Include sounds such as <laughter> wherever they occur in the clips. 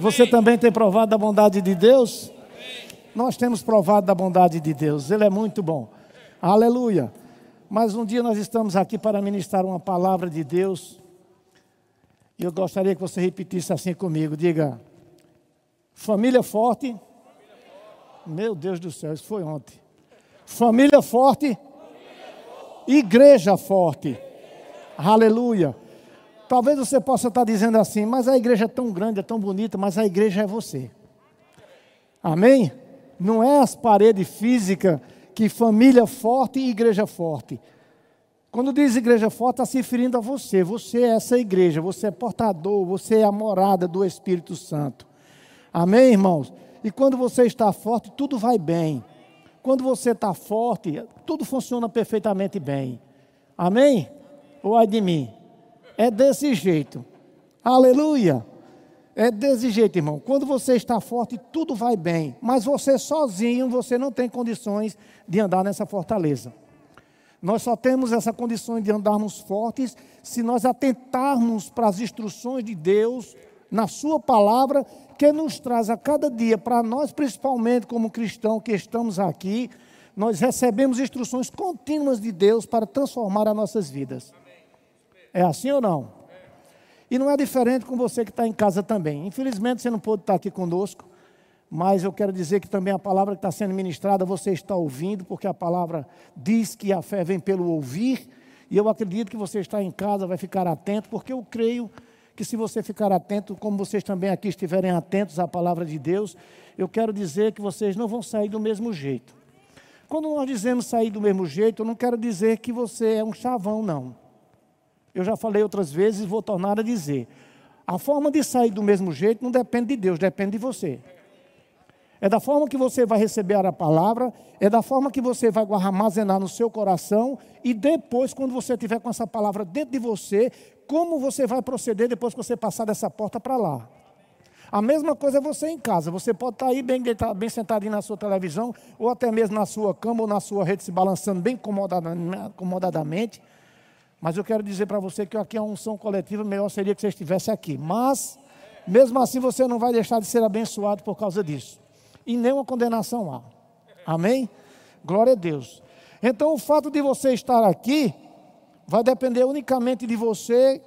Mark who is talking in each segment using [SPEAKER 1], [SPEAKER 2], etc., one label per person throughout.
[SPEAKER 1] Você também tem provado da bondade de Deus? Nós temos provado da bondade de Deus, Ele é muito bom. Aleluia. Mas um dia nós estamos aqui para ministrar uma palavra de Deus. E eu gostaria que você repetisse assim comigo: diga, família forte. Meu Deus do céu, isso foi ontem. Família forte. Igreja forte. Aleluia. Talvez você possa estar dizendo assim, mas a igreja é tão grande, é tão bonita, mas a igreja é você. Amém? Não é as paredes físicas que família forte e igreja forte. Quando diz igreja forte, está se referindo a você. Você é essa igreja, você é portador, você é a morada do Espírito Santo. Amém, irmãos? E quando você está forte, tudo vai bem. Quando você está forte, tudo funciona perfeitamente bem. Amém? Ou ai de mim? É desse jeito. Aleluia. É desse jeito, irmão. Quando você está forte, tudo vai bem. Mas você sozinho, você não tem condições de andar nessa fortaleza. Nós só temos essa condição de andarmos fortes se nós atentarmos para as instruções de Deus na Sua palavra, que nos traz a cada dia, para nós, principalmente como cristãos que estamos aqui, nós recebemos instruções contínuas de Deus para transformar as nossas vidas. É assim ou não? E não é diferente com você que está em casa também. Infelizmente você não pôde estar aqui conosco, mas eu quero dizer que também a palavra que está sendo ministrada você está ouvindo, porque a palavra diz que a fé vem pelo ouvir, e eu acredito que você está em casa, vai ficar atento, porque eu creio que se você ficar atento, como vocês também aqui estiverem atentos à palavra de Deus, eu quero dizer que vocês não vão sair do mesmo jeito. Quando nós dizemos sair do mesmo jeito, eu não quero dizer que você é um chavão, não. Eu já falei outras vezes e vou tornar a dizer. A forma de sair do mesmo jeito não depende de Deus, depende de você. É da forma que você vai receber a palavra, é da forma que você vai armazenar no seu coração e depois, quando você tiver com essa palavra dentro de você, como você vai proceder depois que você passar dessa porta para lá. A mesma coisa é você em casa. Você pode estar aí bem, bem sentadinho na sua televisão, ou até mesmo na sua cama ou na sua rede, se balançando bem acomodadamente. Mas eu quero dizer para você que aqui é uma unção coletiva, melhor seria que você estivesse aqui. Mas, mesmo assim, você não vai deixar de ser abençoado por causa disso. E nenhuma condenação há. Amém? Glória a Deus. Então, o fato de você estar aqui vai depender unicamente de você,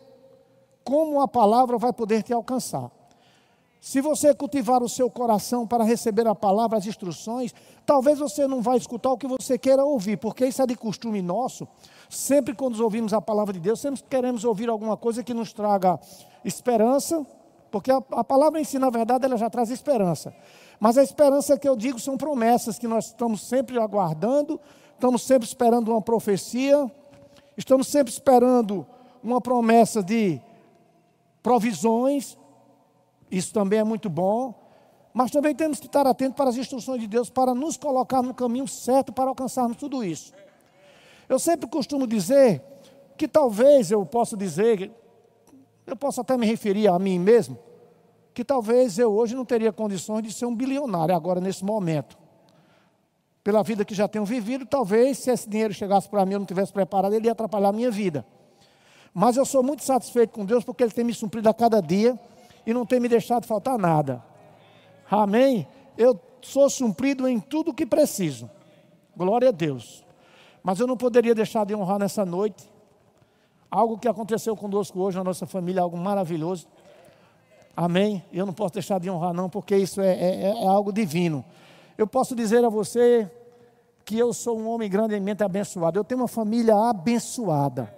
[SPEAKER 1] como a palavra vai poder te alcançar. Se você cultivar o seu coração para receber a palavra, as instruções, talvez você não vai escutar o que você queira ouvir, porque isso é de costume nosso. Sempre quando ouvimos a palavra de Deus, sempre queremos ouvir alguma coisa que nos traga esperança, porque a, a palavra em si, na verdade, ela já traz esperança. Mas a esperança que eu digo são promessas que nós estamos sempre aguardando, estamos sempre esperando uma profecia, estamos sempre esperando uma promessa de provisões, isso também é muito bom, mas também temos que estar atentos para as instruções de Deus para nos colocar no caminho certo para alcançarmos tudo isso. Eu sempre costumo dizer que talvez eu possa dizer, eu posso até me referir a mim mesmo, que talvez eu hoje não teria condições de ser um bilionário agora nesse momento. Pela vida que já tenho vivido, talvez se esse dinheiro chegasse para mim eu não tivesse preparado, ele ia atrapalhar a minha vida. Mas eu sou muito satisfeito com Deus porque Ele tem me suprido a cada dia e não tem me deixado faltar nada. Amém? Eu sou suprido em tudo o que preciso. Glória a Deus. Mas eu não poderia deixar de honrar nessa noite algo que aconteceu conosco hoje na nossa família, algo maravilhoso. Amém? Eu não posso deixar de honrar, não, porque isso é, é, é algo divino. Eu posso dizer a você que eu sou um homem grandemente abençoado. Eu tenho uma família abençoada.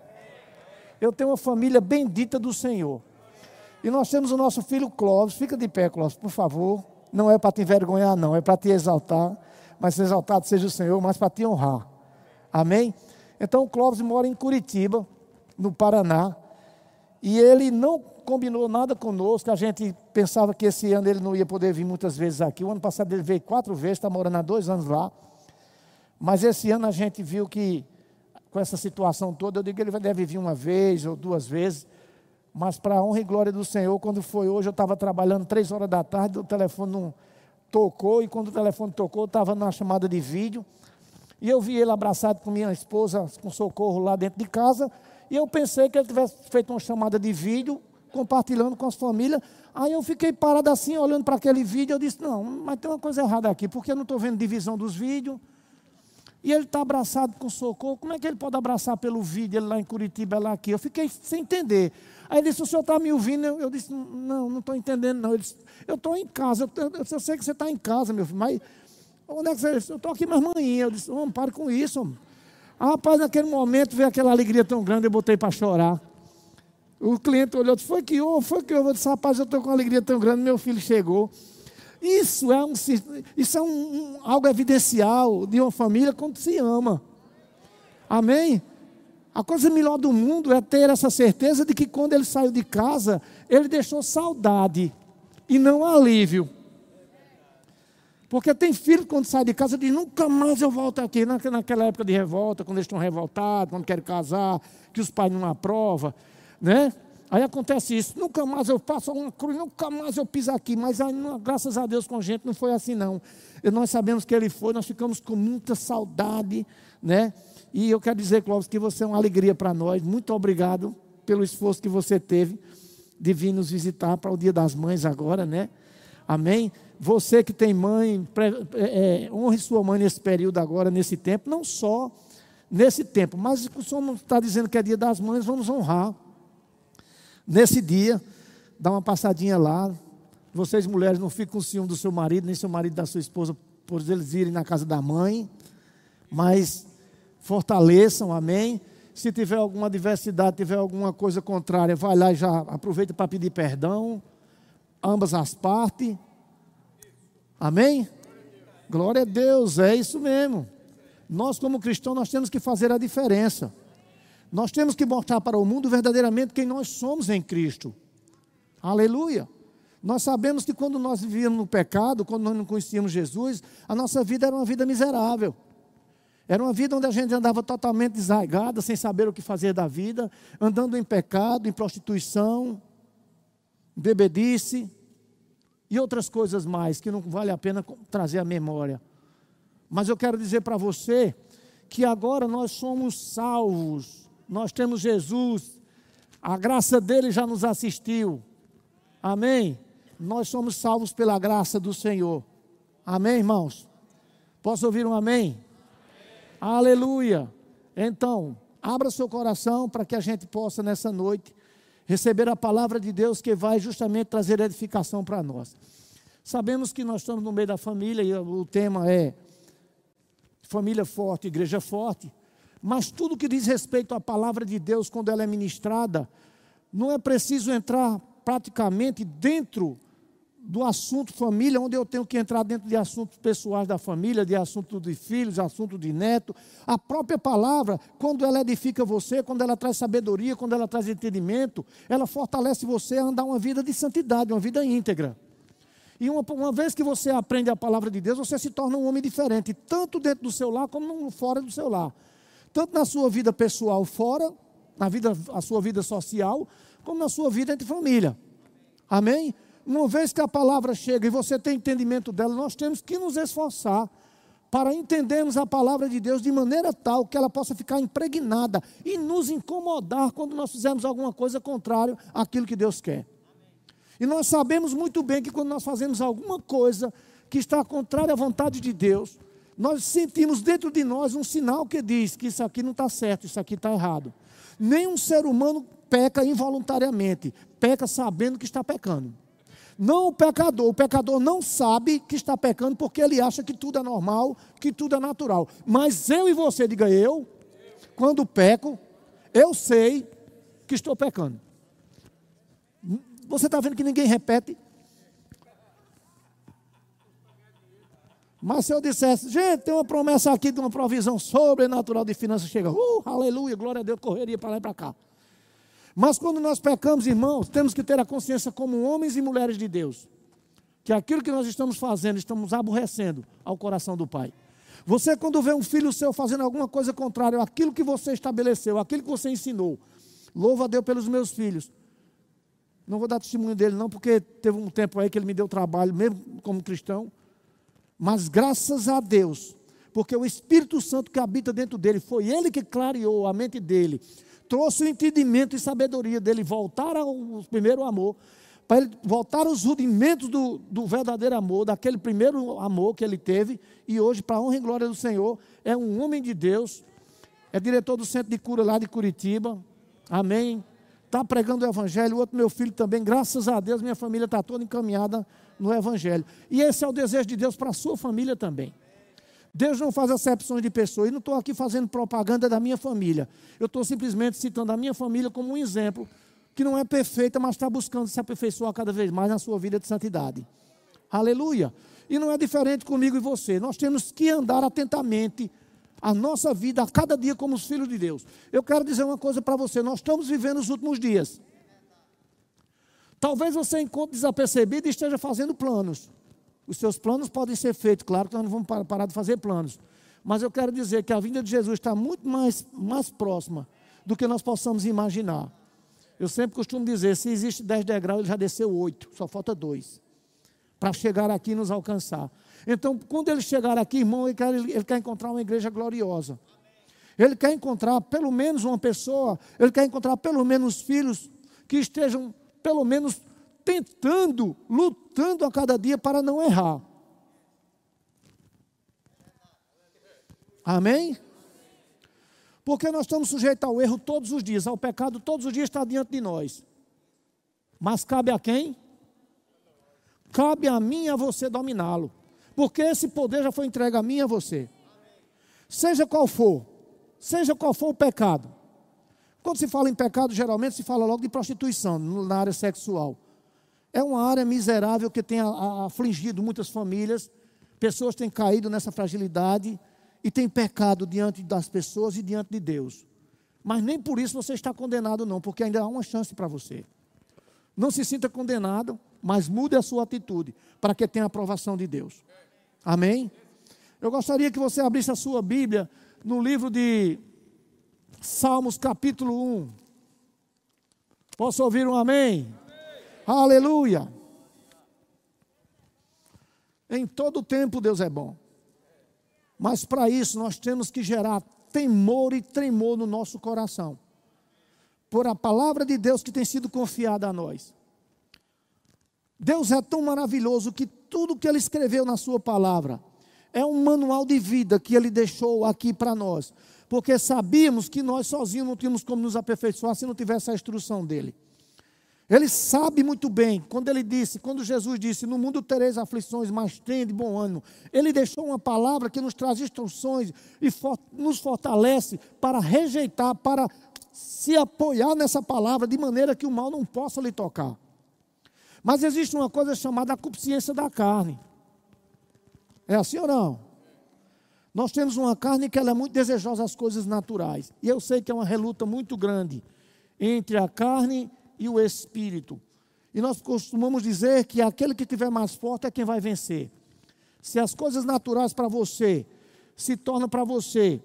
[SPEAKER 1] Eu tenho uma família bendita do Senhor. E nós temos o nosso filho Clóvis. Fica de pé, Clóvis, por favor. Não é para te envergonhar, não. É para te exaltar. Mas exaltado seja o Senhor, mas para te honrar. Amém? Então o Clóvis mora em Curitiba, no Paraná, e ele não combinou nada conosco. A gente pensava que esse ano ele não ia poder vir muitas vezes aqui. O ano passado ele veio quatro vezes, está morando há dois anos lá. Mas esse ano a gente viu que, com essa situação toda, eu digo que ele deve vir uma vez ou duas vezes. Mas para a honra e glória do Senhor, quando foi hoje, eu estava trabalhando três horas da tarde, o telefone não tocou, e quando o telefone tocou, eu estava numa chamada de vídeo. E eu vi ele abraçado com minha esposa, com socorro lá dentro de casa. E eu pensei que ele tivesse feito uma chamada de vídeo compartilhando com as famílias. Aí eu fiquei parado assim, olhando para aquele vídeo. Eu disse: Não, mas tem uma coisa errada aqui, porque eu não estou vendo divisão dos vídeos. E ele está abraçado com socorro. Como é que ele pode abraçar pelo vídeo, ele lá em Curitiba, lá aqui? Eu fiquei sem entender. Aí ele disse: O senhor está me ouvindo? Eu, eu disse: Não, não estou entendendo, não. Ele disse: Eu estou em casa. Eu, eu, eu, sei que você está em casa, meu filho, mas onde é que você. Eu estou aqui, mas manhã. Eu disse: Vamos, pare com isso. Homem. Ah, rapaz, naquele momento veio aquela alegria tão grande, eu botei para chorar. O cliente olhou disse: Foi que houve, foi que houve. Eu disse: Rapaz, eu estou com uma alegria tão grande, meu filho chegou. Isso é, um, isso é um, um, algo evidencial de uma família quando se ama. Amém? A coisa melhor do mundo é ter essa certeza de que quando ele saiu de casa, ele deixou saudade e não alívio. Porque tem filho quando sai de casa diz, nunca mais eu volto aqui. Naquela época de revolta, quando eles estão revoltados, quando querem casar, que os pais não aprovam, né? Aí acontece isso, nunca mais eu faço uma cruz, nunca mais eu piso aqui. Mas aí, graças a Deus com a gente não foi assim não. E nós sabemos que ele foi, nós ficamos com muita saudade, né? E eu quero dizer, Clóvis, que você é uma alegria para nós. Muito obrigado pelo esforço que você teve de vir nos visitar para o Dia das Mães agora, né? Amém? Você que tem mãe, é, é, honre sua mãe nesse período agora, nesse tempo, não só nesse tempo, mas o Senhor está dizendo que é Dia das Mães, vamos honrar Nesse dia, dá uma passadinha lá. Vocês mulheres não ficam com ciúme do seu marido, nem seu marido da sua esposa, por eles irem na casa da mãe. Mas fortaleçam, amém. Se tiver alguma adversidade, tiver alguma coisa contrária, vai lá e já aproveita para pedir perdão. Ambas as partes. Amém? Glória a Deus, é isso mesmo. Nós, como cristãos, nós temos que fazer a diferença. Nós temos que mostrar para o mundo verdadeiramente quem nós somos em Cristo. Aleluia. Nós sabemos que quando nós vivíamos no pecado, quando nós não conhecíamos Jesus, a nossa vida era uma vida miserável. Era uma vida onde a gente andava totalmente desargada, sem saber o que fazer da vida, andando em pecado, em prostituição, bebedice e outras coisas mais que não vale a pena trazer à memória. Mas eu quero dizer para você que agora nós somos salvos nós temos Jesus, a graça dele já nos assistiu. Amém? Nós somos salvos pela graça do Senhor. Amém, irmãos? Posso ouvir um amém? amém? Aleluia. Então, abra seu coração para que a gente possa nessa noite receber a palavra de Deus que vai justamente trazer edificação para nós. Sabemos que nós estamos no meio da família e o tema é família forte, igreja forte. Mas tudo que diz respeito à palavra de Deus, quando ela é ministrada, não é preciso entrar praticamente dentro do assunto família, onde eu tenho que entrar dentro de assuntos pessoais da família, de assuntos de filhos, assunto de neto. A própria palavra, quando ela edifica você, quando ela traz sabedoria, quando ela traz entendimento, ela fortalece você a andar uma vida de santidade, uma vida íntegra. E uma, uma vez que você aprende a palavra de Deus, você se torna um homem diferente, tanto dentro do seu lar como fora do seu lar tanto na sua vida pessoal fora, na vida, a sua vida social, como na sua vida entre família. Amém? Uma vez que a palavra chega e você tem entendimento dela, nós temos que nos esforçar para entendermos a palavra de Deus de maneira tal que ela possa ficar impregnada e nos incomodar quando nós fizermos alguma coisa contrária àquilo que Deus quer. E nós sabemos muito bem que quando nós fazemos alguma coisa que está contrária à vontade de Deus, nós sentimos dentro de nós um sinal que diz que isso aqui não está certo, isso aqui está errado. Nenhum ser humano peca involuntariamente, peca sabendo que está pecando. Não o pecador, o pecador não sabe que está pecando porque ele acha que tudo é normal, que tudo é natural. Mas eu e você, diga eu, quando peco, eu sei que estou pecando. Você está vendo que ninguém repete? Mas se eu dissesse, gente, tem uma promessa aqui de uma provisão sobrenatural de finanças, chega, uh, aleluia, glória a Deus, correria para lá e para cá. Mas quando nós pecamos, irmãos, temos que ter a consciência como homens e mulheres de Deus, que aquilo que nós estamos fazendo, estamos aborrecendo ao coração do Pai. Você, quando vê um filho seu fazendo alguma coisa contrária àquilo que você estabeleceu, àquilo que você ensinou, louva a Deus pelos meus filhos. Não vou dar testemunho dele, não, porque teve um tempo aí que ele me deu trabalho, mesmo como cristão. Mas graças a Deus, porque o Espírito Santo que habita dentro dele, foi ele que clareou a mente dele. Trouxe o entendimento e sabedoria dele voltar ao primeiro amor, para ele voltar aos rudimentos do, do verdadeiro amor, daquele primeiro amor que ele teve, e hoje, para a honra e glória do Senhor, é um homem de Deus, é diretor do centro de cura lá de Curitiba, amém. Está pregando o Evangelho, o outro meu filho também, graças a Deus, minha família está toda encaminhada no Evangelho. E esse é o desejo de Deus para a sua família também. Deus não faz acepções de pessoas. E não estou aqui fazendo propaganda da minha família. Eu estou simplesmente citando a minha família como um exemplo que não é perfeita, mas está buscando se aperfeiçoar cada vez mais na sua vida de santidade. Aleluia. E não é diferente comigo e você. Nós temos que andar atentamente a nossa vida a cada dia como os filhos de Deus. Eu quero dizer uma coisa para você: nós estamos vivendo os últimos dias. Talvez você encontre desapercebido e esteja fazendo planos. Os seus planos podem ser feitos, claro que nós não vamos parar de fazer planos. Mas eu quero dizer que a vinda de Jesus está muito mais, mais próxima do que nós possamos imaginar. Eu sempre costumo dizer: se existe 10 degraus, ele já desceu 8, só falta dois para chegar aqui e nos alcançar. Então, quando ele chegar aqui, irmão, ele quer, ele quer encontrar uma igreja gloriosa. Ele quer encontrar pelo menos uma pessoa, ele quer encontrar pelo menos filhos que estejam, pelo menos, tentando, lutando a cada dia para não errar. Amém? Porque nós estamos sujeitos ao erro todos os dias, ao pecado todos os dias está diante de nós. Mas cabe a quem? Cabe a mim e a você dominá-lo. Porque esse poder já foi entregue a mim e a você. Seja qual for, seja qual for o pecado. Quando se fala em pecado, geralmente se fala logo de prostituição na área sexual. É uma área miserável que tem afligido muitas famílias. Pessoas têm caído nessa fragilidade e têm pecado diante das pessoas e diante de Deus. Mas nem por isso você está condenado, não, porque ainda há uma chance para você. Não se sinta condenado, mas mude a sua atitude para que tenha a aprovação de Deus. Amém? Eu gostaria que você abrisse a sua Bíblia no livro de Salmos, capítulo 1. Posso ouvir um amém? amém. Aleluia! Em todo tempo Deus é bom. Mas para isso nós temos que gerar temor e tremor no nosso coração. Por a palavra de Deus que tem sido confiada a nós. Deus é tão maravilhoso que tudo que Ele escreveu na Sua palavra é um manual de vida que Ele deixou aqui para nós. Porque sabíamos que nós sozinhos não tínhamos como nos aperfeiçoar se não tivesse a instrução dEle. Ele sabe muito bem, quando ele disse, quando Jesus disse, no mundo tereis aflições, mas tem de bom ânimo. Ele deixou uma palavra que nos traz instruções e for, nos fortalece para rejeitar, para se apoiar nessa palavra, de maneira que o mal não possa lhe tocar. Mas existe uma coisa chamada a consciência da carne. É assim ou não? Nós temos uma carne que ela é muito desejosa às coisas naturais. E eu sei que é uma reluta muito grande entre a carne e o espírito. E nós costumamos dizer que aquele que tiver mais forte é quem vai vencer. Se as coisas naturais para você se tornam para você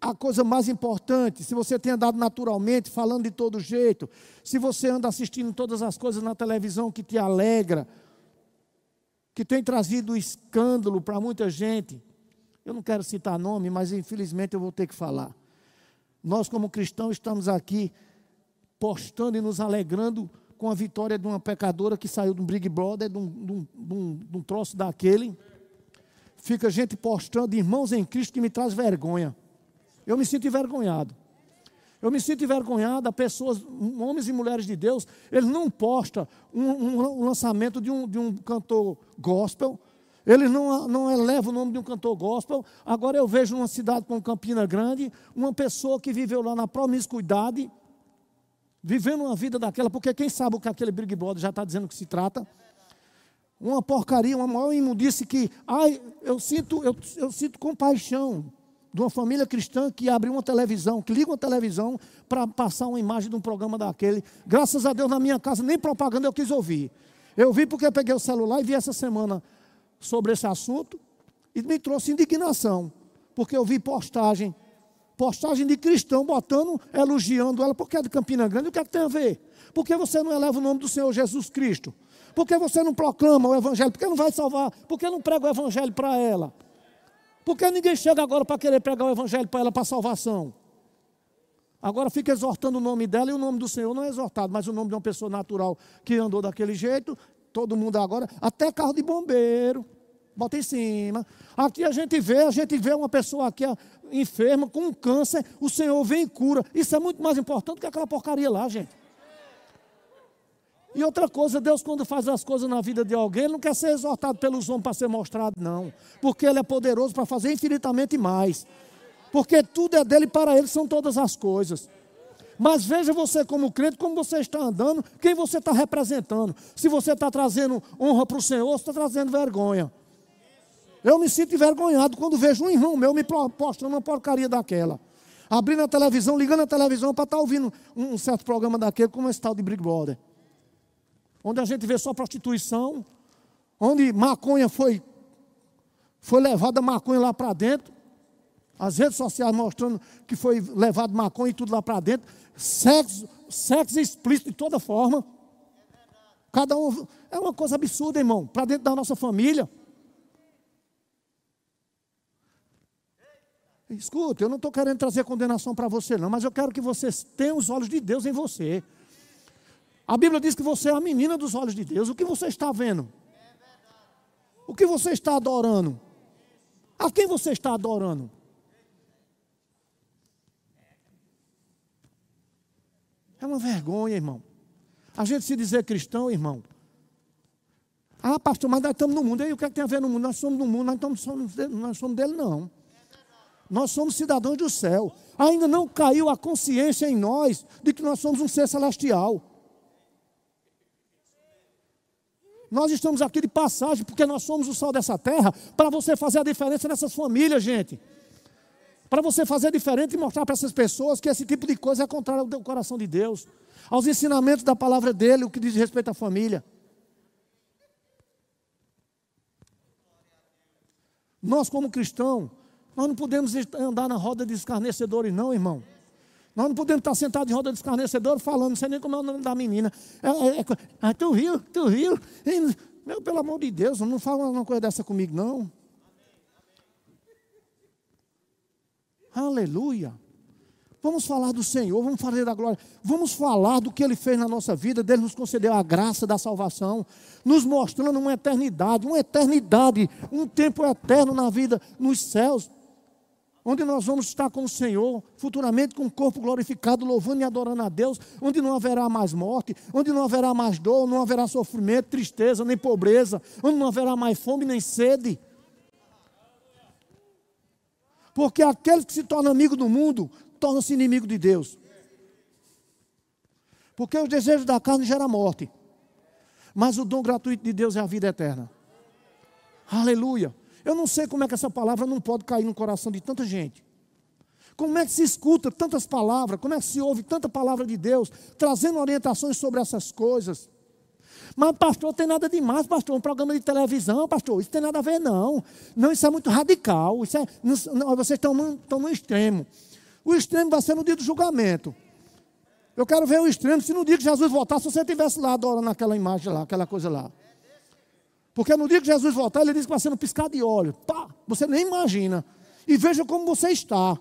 [SPEAKER 1] a coisa mais importante, se você tem andado naturalmente, falando de todo jeito, se você anda assistindo todas as coisas na televisão que te alegra, que tem trazido escândalo para muita gente, eu não quero citar nome, mas infelizmente eu vou ter que falar. Nós, como cristãos, estamos aqui postando e nos alegrando com a vitória de uma pecadora que saiu de um Big Brother, de um, de um, de um, de um troço daquele. Fica gente postando irmãos em Cristo que me traz vergonha. Eu me sinto envergonhado. Eu me sinto envergonhado, pessoas, homens e mulheres de Deus, eles não postam um, um, lançamento de um, de um cantor gospel, eles não, não elevam o nome de um cantor gospel. Agora eu vejo numa cidade como Campina Grande, uma pessoa que viveu lá na promiscuidade, vivendo uma vida daquela, porque quem sabe o que aquele Big Brother já está dizendo que se trata. Uma porcaria, uma maior imundice que, ai, eu sinto, eu, eu sinto compaixão de uma família cristã que abre uma televisão, que liga uma televisão para passar uma imagem de um programa daquele. Graças a Deus, na minha casa, nem propaganda eu quis ouvir. Eu vi porque peguei o celular e vi essa semana sobre esse assunto e me trouxe indignação, porque eu vi postagem, postagem de cristão botando, elogiando ela, porque é de Campina Grande, o que, é que tem a ver? Por que você não eleva o nome do Senhor Jesus Cristo? Por que você não proclama o Evangelho? Por que não vai salvar? Por que não prega o Evangelho para ela? Por que ninguém chega agora para querer pregar o evangelho para ela para salvação? Agora fica exortando o nome dela e o nome do Senhor não é exortado, mas o nome de uma pessoa natural que andou daquele jeito, todo mundo agora, até carro de bombeiro, bota em cima. Aqui a gente vê, a gente vê uma pessoa aqui enferma com um câncer, o Senhor vem e cura. Isso é muito mais importante que aquela porcaria lá, gente. E outra coisa, Deus, quando faz as coisas na vida de alguém, não quer ser exortado pelos homens para ser mostrado, não. Porque Ele é poderoso para fazer infinitamente mais porque tudo é dele e para ele são todas as coisas. Mas veja você como crente, como você está andando, quem você está representando. Se você está trazendo honra para o Senhor, você está trazendo vergonha. Eu me sinto envergonhado quando vejo um irmão meu me postando uma porcaria daquela. Abrindo a televisão, ligando a televisão para estar tá ouvindo um certo programa daquele, como esse tal de Big Brother. Onde a gente vê só prostituição, onde maconha foi, foi levada maconha lá para dentro as redes sociais mostrando que foi levado maconha e tudo lá para dentro, sexo, sexo explícito de toda forma. Cada um. É uma coisa absurda, irmão, para dentro da nossa família. Escuta, eu não estou querendo trazer condenação para você, não, mas eu quero que você tenha os olhos de Deus em você. A Bíblia diz que você é a menina dos olhos de Deus. O que você está vendo? O que você está adorando? A quem você está adorando? É uma vergonha, irmão. A gente se dizer cristão, irmão. Ah, pastor, mas nós estamos no mundo. E aí o que, é que tem a ver no mundo? Nós somos no mundo, nós, estamos, nós somos dele, não. Nós somos cidadãos do céu. Ainda não caiu a consciência em nós de que nós somos um ser celestial. Nós estamos aqui de passagem porque nós somos o sal dessa terra para você fazer a diferença nessas famílias, gente para você fazer diferente e mostrar para essas pessoas que esse tipo de coisa é contrário ao coração de Deus, aos ensinamentos da palavra dele, o que diz respeito à família. Nós, como cristãos, nós não podemos andar na roda de escarnecedores, não, irmão. Nós não podemos estar sentados em roda de escarnecedores falando, não sei nem como é o nome da menina. É, é, é, ah, tu viu, tu viu. Meu, pelo amor de Deus, não fala uma coisa dessa comigo, não. Aleluia. Vamos falar do Senhor, vamos falar da glória, vamos falar do que Ele fez na nossa vida, dele nos concedeu a graça da salvação, nos mostrando uma eternidade, uma eternidade, um tempo eterno na vida, nos céus, onde nós vamos estar com o Senhor, futuramente com o corpo glorificado, louvando e adorando a Deus, onde não haverá mais morte, onde não haverá mais dor, não haverá sofrimento, tristeza, nem pobreza, onde não haverá mais fome nem sede. Porque aquele que se torna amigo do mundo, torna-se inimigo de Deus. Porque os desejos da carne geram morte. Mas o dom gratuito de Deus é a vida eterna. Aleluia. Eu não sei como é que essa palavra não pode cair no coração de tanta gente. Como é que se escuta tantas palavras, como é que se ouve tanta palavra de Deus, trazendo orientações sobre essas coisas. Mas, pastor, tem nada demais, pastor. Um programa de televisão, pastor, isso tem nada a ver, não. Não, isso é muito radical. Isso é, não, vocês estão no, estão no extremo. O extremo vai ser no dia do julgamento. Eu quero ver o extremo se no dia que Jesus voltar, se você estivesse lá adorando aquela imagem lá, aquela coisa lá. Porque no dia que Jesus voltar, ele diz que vai ser piscar de olho. Pá, você nem imagina. E veja como você está.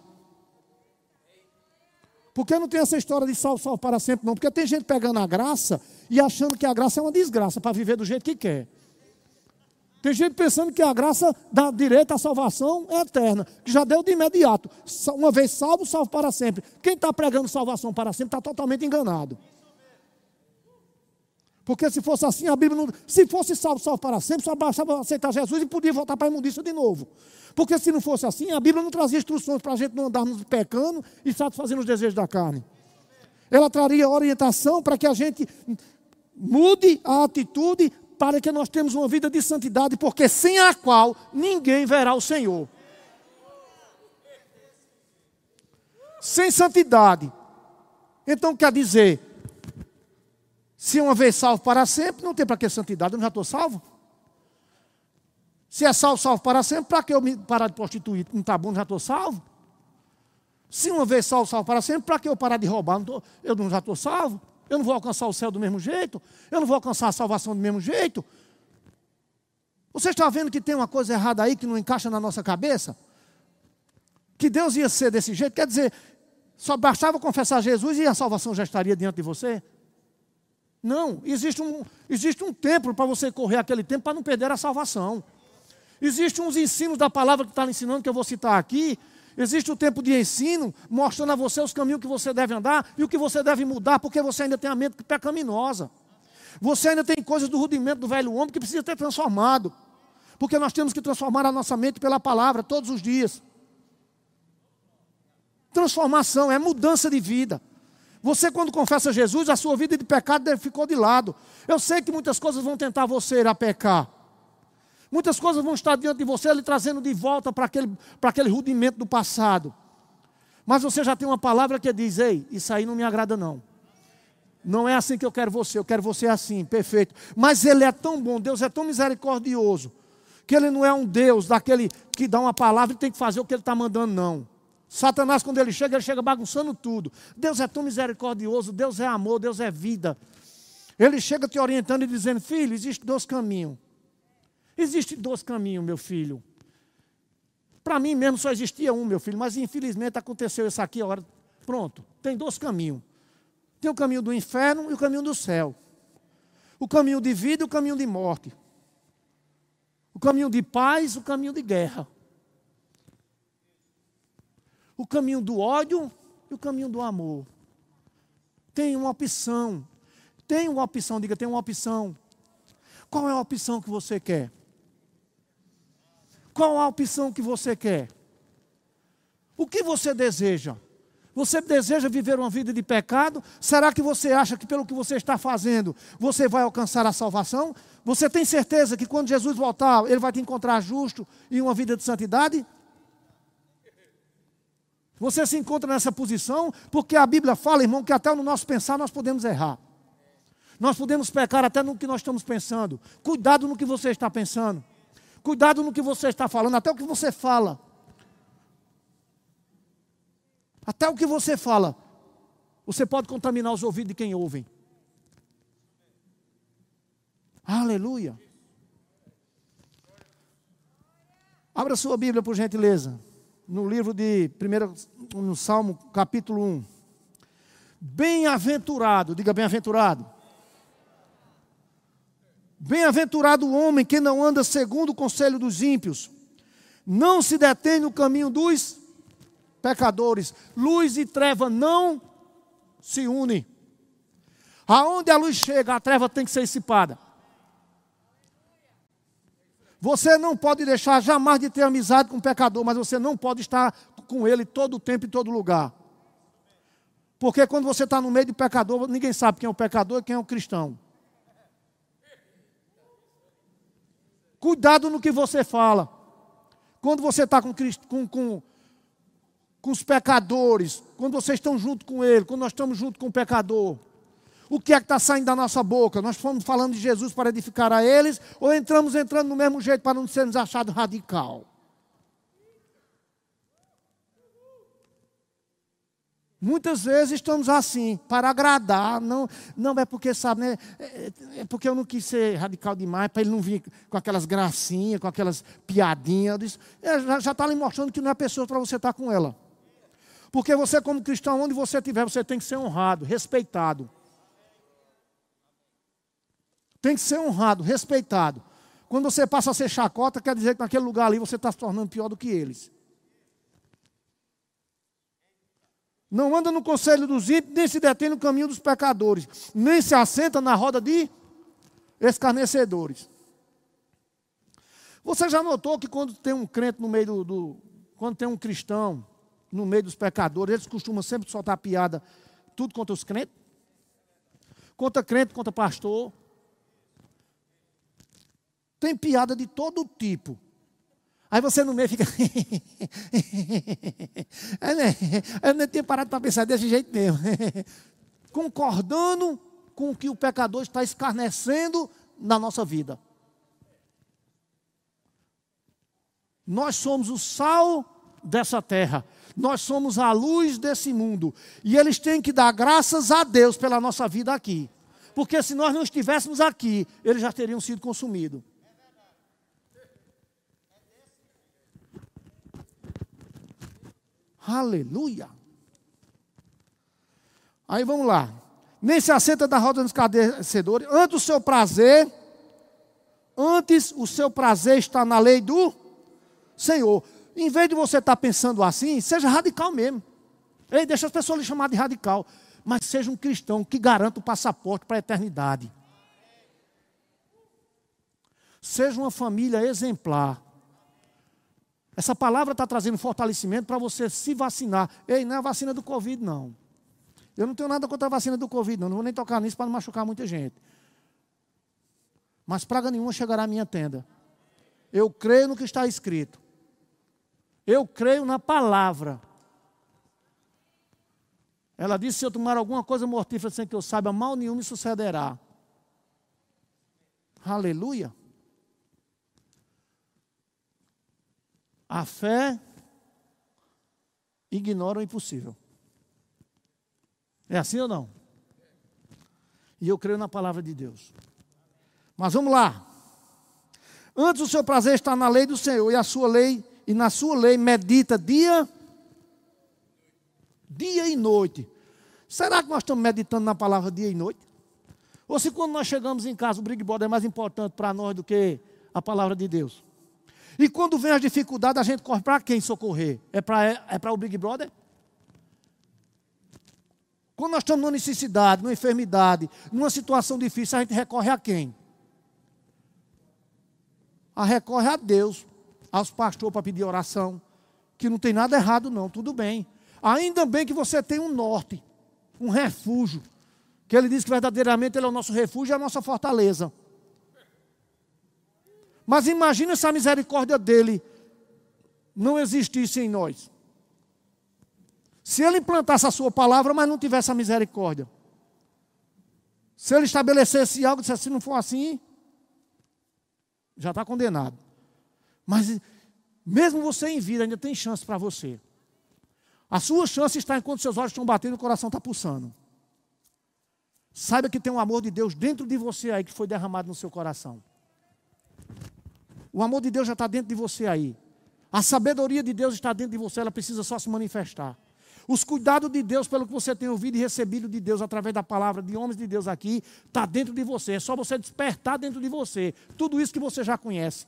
[SPEAKER 1] Porque não tem essa história de salvo, salvo para sempre, não. Porque tem gente pegando a graça e achando que a graça é uma desgraça para viver do jeito que quer. Tem gente pensando que a graça dá direito à salvação é eterna, que já deu de imediato. Uma vez salvo, salvo para sempre. Quem está pregando salvação para sempre está totalmente enganado. Porque se fosse assim, a Bíblia não. Se fosse salvo, salvo para sempre, só bastava aceitar Jesus e podia voltar para a imundícia de novo. Porque se não fosse assim, a Bíblia não trazia instruções para a gente não andarmos pecando e satisfazendo os desejos da carne. Ela traria orientação para que a gente mude a atitude para que nós temos uma vida de santidade, porque sem a qual ninguém verá o Senhor. Sem santidade. Então quer dizer, se uma vez salvo para sempre, não tem para que santidade, eu já estou salvo? Se é salvo, salvo para sempre, para que eu me parar de prostituir? Não está bom, já estou salvo? Se uma vez salvo, salvo para sempre, para que eu parar de roubar? Não tô, eu não já estou salvo? Eu não vou alcançar o céu do mesmo jeito? Eu não vou alcançar a salvação do mesmo jeito? Você está vendo que tem uma coisa errada aí que não encaixa na nossa cabeça? Que Deus ia ser desse jeito? Quer dizer, Só bastava confessar Jesus e a salvação já estaria diante de você? Não, existe um, existe um tempo para você correr aquele tempo para não perder a salvação. Existem uns ensinos da palavra que está ensinando, que eu vou citar aqui. Existe o tempo de ensino, mostrando a você os caminhos que você deve andar e o que você deve mudar, porque você ainda tem a mente pecaminosa. Você ainda tem coisas do rudimento do velho homem que precisa ter transformado. Porque nós temos que transformar a nossa mente pela palavra todos os dias. Transformação é mudança de vida. Você, quando confessa Jesus, a sua vida de pecado ficou de lado. Eu sei que muitas coisas vão tentar você a pecar. Muitas coisas vão estar diante de você, lhe trazendo de volta para aquele, para aquele rudimento do passado. Mas você já tem uma palavra que diz: Ei, isso aí não me agrada, não. Não é assim que eu quero você, eu quero você assim, perfeito. Mas Ele é tão bom, Deus é tão misericordioso, que Ele não é um Deus daquele que dá uma palavra e tem que fazer o que Ele está mandando, não. Satanás, quando ele chega, ele chega bagunçando tudo. Deus é tão misericordioso, Deus é amor, Deus é vida. Ele chega te orientando e dizendo: Filho, existe dois caminhos. Existe dois caminhos, meu filho. Para mim mesmo só existia um, meu filho, mas infelizmente aconteceu isso aqui agora. Pronto, tem dois caminhos. Tem o caminho do inferno e o caminho do céu. O caminho de vida e o caminho de morte. O caminho de paz e o caminho de guerra o caminho do ódio e o caminho do amor. Tem uma opção. Tem uma opção, diga, tem uma opção. Qual é a opção que você quer? Qual a opção que você quer? O que você deseja? Você deseja viver uma vida de pecado? Será que você acha que pelo que você está fazendo, você vai alcançar a salvação? Você tem certeza que quando Jesus voltar, ele vai te encontrar justo e uma vida de santidade? Você se encontra nessa posição porque a Bíblia fala, irmão, que até no nosso pensar nós podemos errar. Nós podemos pecar até no que nós estamos pensando. Cuidado no que você está pensando. Cuidado no que você está falando, até o que você fala. Até o que você fala. Você pode contaminar os ouvidos de quem ouve. Aleluia. Abra sua Bíblia, por gentileza no livro de primeiro, no Salmo capítulo 1. Bem-aventurado, diga bem-aventurado. Bem-aventurado o homem que não anda segundo o conselho dos ímpios, não se detém no caminho dos pecadores. Luz e treva não se unem. Aonde a luz chega, a treva tem que ser dissipada. Você não pode deixar jamais de ter amizade com o pecador, mas você não pode estar com ele todo o tempo e todo lugar. Porque quando você está no meio de pecador, ninguém sabe quem é o pecador e quem é o cristão. Cuidado no que você fala. Quando você está com, com, com, com os pecadores, quando vocês estão junto com ele, quando nós estamos junto com o pecador, o que é que está saindo da nossa boca? Nós fomos falando de Jesus para edificar a eles, ou entramos entrando no mesmo jeito para não sermos achados radical? Muitas vezes estamos assim, para agradar, não, não é porque, sabe, né, é, é porque eu não quis ser radical demais, para ele não vir com aquelas gracinhas, com aquelas piadinhas. É, já está lhe mostrando que não é pessoa para você estar com ela. Porque você, como cristão, onde você estiver, você tem que ser honrado, respeitado. Tem que ser honrado, respeitado. Quando você passa a ser chacota, quer dizer que naquele lugar ali você está se tornando pior do que eles. Não anda no conselho dos ímpios, nem se detém no caminho dos pecadores, nem se assenta na roda de escarnecedores. Você já notou que quando tem um crente no meio do, do, Quando tem um cristão no meio dos pecadores, eles costumam sempre soltar piada, tudo contra os crentes? Contra crente, contra pastor. Tem piada de todo tipo. Aí você no meio fica. <laughs> eu nem tinha parado para pensar desse jeito mesmo. <laughs> Concordando com o que o pecador está escarnecendo na nossa vida. Nós somos o sal dessa terra. Nós somos a luz desse mundo. E eles têm que dar graças a Deus pela nossa vida aqui. Porque se nós não estivéssemos aqui, eles já teriam sido consumidos. Aleluia. Aí vamos lá. Nem se assenta da roda dos escarnecedores. Antes o seu prazer, antes o seu prazer está na lei do Senhor. Em vez de você estar pensando assim, seja radical mesmo. Ei, deixa as pessoas lhe chamar de radical. Mas seja um cristão que garanta o passaporte para a eternidade. Seja uma família exemplar. Essa palavra está trazendo fortalecimento para você se vacinar. Ei, não é a vacina do Covid, não. Eu não tenho nada contra a vacina do Covid, não. Não vou nem tocar nisso para não machucar muita gente. Mas praga nenhuma chegará à minha tenda. Eu creio no que está escrito. Eu creio na palavra. Ela disse: se eu tomar alguma coisa mortífera sem que eu saiba, mal nenhum me sucederá. Aleluia. A fé ignora o impossível. É assim ou não? E eu creio na palavra de Deus. Mas vamos lá. Antes o seu prazer está na lei do Senhor e a sua lei e na sua lei medita dia dia e noite. Será que nós estamos meditando na palavra dia e noite? Ou se quando nós chegamos em casa o Big Brother é mais importante para nós do que a palavra de Deus? E quando vem as dificuldades, a gente corre para quem socorrer? É para é, é o Big Brother? Quando nós estamos numa necessidade, numa enfermidade, numa situação difícil, a gente recorre a quem? A recorre a Deus, aos pastores para pedir oração, que não tem nada errado não, tudo bem. Ainda bem que você tem um norte, um refúgio, que ele diz que verdadeiramente ele é o nosso refúgio e a nossa fortaleza. Mas imagine se a misericórdia dele não existisse em nós. Se ele implantasse a sua palavra, mas não tivesse a misericórdia. Se ele estabelecesse algo e dissesse, se não for assim, já está condenado. Mas mesmo você em vida, ainda tem chance para você. A sua chance está enquanto seus olhos estão batendo e o coração está pulsando. Saiba que tem um amor de Deus dentro de você aí que foi derramado no seu coração. O amor de Deus já está dentro de você aí. A sabedoria de Deus está dentro de você, ela precisa só se manifestar. Os cuidados de Deus, pelo que você tem ouvido e recebido de Deus através da palavra de homens de Deus aqui, está dentro de você. É só você despertar dentro de você. Tudo isso que você já conhece.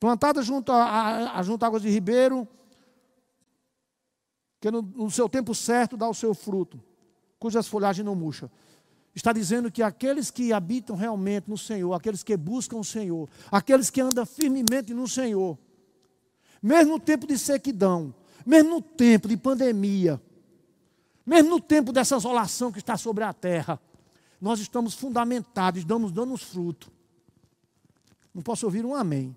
[SPEAKER 1] Plantada junto a, a, junto de ribeiro, que no, no seu tempo certo dá o seu fruto, cujas folhagens não murcham. Está dizendo que aqueles que habitam realmente no Senhor, aqueles que buscam o Senhor, aqueles que andam firmemente no Senhor, mesmo no tempo de sequidão, mesmo no tempo de pandemia, mesmo no tempo dessa isolação que está sobre a terra, nós estamos fundamentados, estamos dando fruto. Não posso ouvir um amém.